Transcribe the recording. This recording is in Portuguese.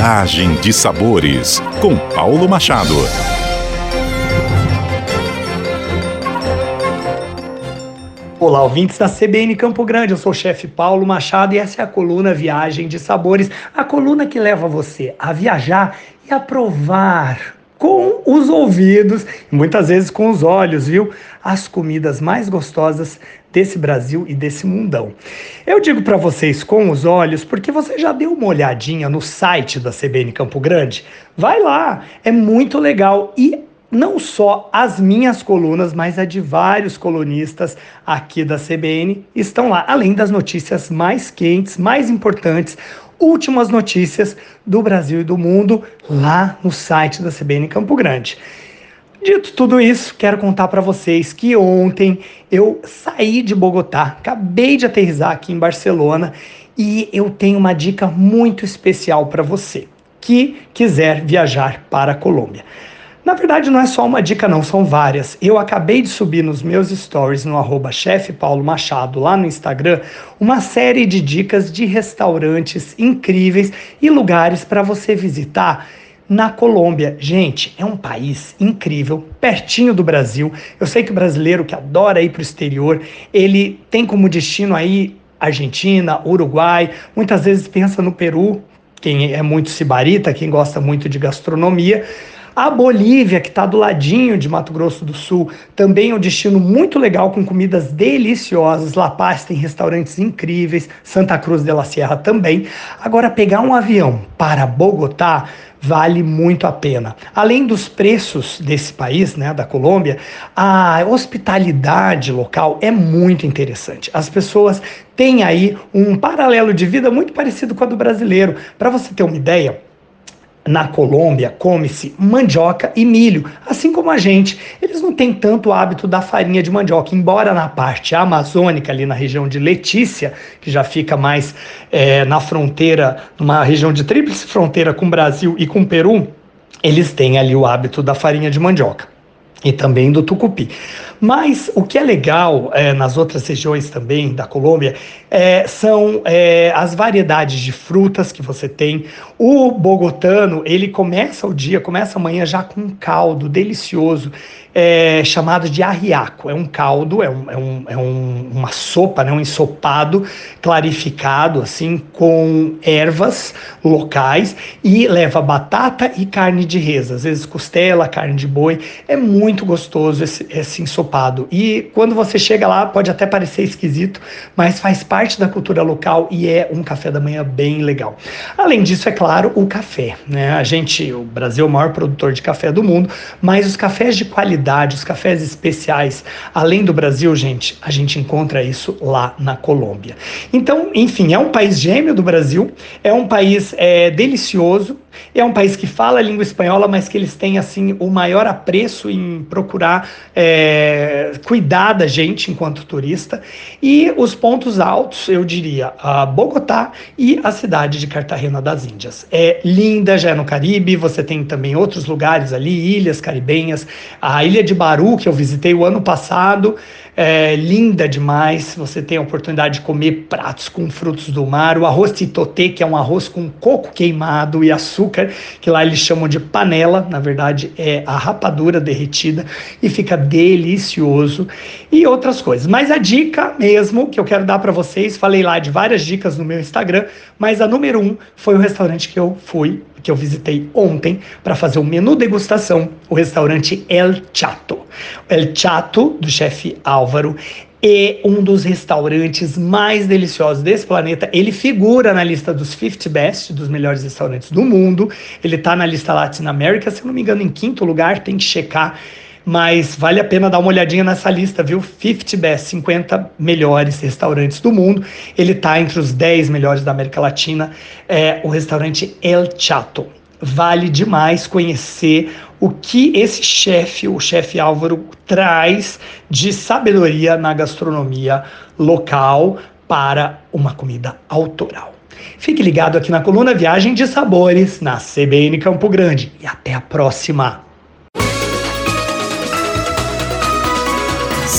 Viagem de Sabores, com Paulo Machado. Olá, ouvintes da CBN Campo Grande. Eu sou o chefe Paulo Machado e essa é a coluna Viagem de Sabores a coluna que leva você a viajar e a provar com os ouvidos, muitas vezes com os olhos, viu? As comidas mais gostosas desse Brasil e desse mundão. Eu digo para vocês com os olhos porque você já deu uma olhadinha no site da CBN Campo Grande? Vai lá, é muito legal e não só as minhas colunas, mas a de vários colunistas aqui da CBN estão lá, além das notícias mais quentes, mais importantes, últimas notícias do Brasil e do mundo lá no site da CBN Campo Grande. Dito tudo isso, quero contar para vocês que ontem eu saí de Bogotá, acabei de aterrizar aqui em Barcelona e eu tenho uma dica muito especial para você que quiser viajar para a Colômbia. Na verdade, não é só uma dica, não, são várias. Eu acabei de subir nos meus stories no arroba chefe Paulo Machado, lá no Instagram, uma série de dicas de restaurantes incríveis e lugares para você visitar na Colômbia. Gente, é um país incrível, pertinho do Brasil. Eu sei que o brasileiro que adora ir para o exterior, ele tem como destino aí Argentina, Uruguai, muitas vezes pensa no Peru, quem é muito sibarita, quem gosta muito de gastronomia. A Bolívia, que está do ladinho de Mato Grosso do Sul, também é um destino muito legal com comidas deliciosas. La Paz tem restaurantes incríveis, Santa Cruz de la Sierra também. Agora, pegar um avião para Bogotá vale muito a pena. Além dos preços desse país, né, da Colômbia, a hospitalidade local é muito interessante. As pessoas têm aí um paralelo de vida muito parecido com a do brasileiro. Para você ter uma ideia, na Colômbia come-se mandioca e milho, assim como a gente. Eles não têm tanto hábito da farinha de mandioca, embora na parte amazônica, ali na região de Letícia, que já fica mais é, na fronteira, numa região de tríplice fronteira com o Brasil e com o Peru, eles têm ali o hábito da farinha de mandioca e também do tucupi. Mas o que é legal é, nas outras regiões também da Colômbia é, são é, as variedades de frutas que você tem. O bogotano, ele começa o dia, começa amanhã já com um caldo delicioso é, chamado de arriaco. É um caldo, é, um, é, um, é um, uma sopa, né, um ensopado clarificado, assim, com ervas locais e leva batata e carne de res, às vezes costela, carne de boi. É muito gostoso esse, esse ensopado. E quando você chega lá, pode até parecer esquisito, mas faz parte da cultura local e é um café da manhã bem legal. Além disso, é claro, o café. Né? A gente, o Brasil é o maior produtor de café do mundo, mas os cafés de qualidade qualidade, os cafés especiais, além do Brasil, gente, a gente encontra isso lá na Colômbia. Então, enfim, é um país gêmeo do Brasil, é um país é, delicioso, é um país que fala a língua espanhola, mas que eles têm assim o maior apreço em procurar é, cuidar da gente enquanto turista. E os pontos altos, eu diria, a Bogotá e a cidade de Cartagena das Índias. É linda, já é no Caribe, você tem também outros lugares ali, ilhas caribenhas, a ilha de Baru, que eu visitei o ano passado, é linda demais. Você tem a oportunidade de comer pratos com frutos do mar, o arroz titoté, que é um arroz com coco queimado e açúcar, que lá eles chamam de panela, na verdade é a rapadura derretida e fica delicioso e outras coisas. Mas a dica mesmo que eu quero dar para vocês, falei lá de várias dicas no meu Instagram, mas a número um foi o restaurante que eu fui que eu visitei ontem para fazer o menu degustação, o restaurante El Chato. El Chato, do chefe Álvaro, é um dos restaurantes mais deliciosos desse planeta. Ele figura na lista dos 50 Best, dos melhores restaurantes do mundo. Ele está na lista Latin America, se eu não me engano, em quinto lugar, tem que checar. Mas vale a pena dar uma olhadinha nessa lista, viu? 50 Best, 50 melhores restaurantes do mundo. Ele está entre os 10 melhores da América Latina. É o restaurante El Chato vale demais conhecer o que esse chefe, o chefe Álvaro, traz de sabedoria na gastronomia local para uma comida autoral. Fique ligado aqui na coluna Viagem de Sabores, na CBN Campo Grande. E até a próxima!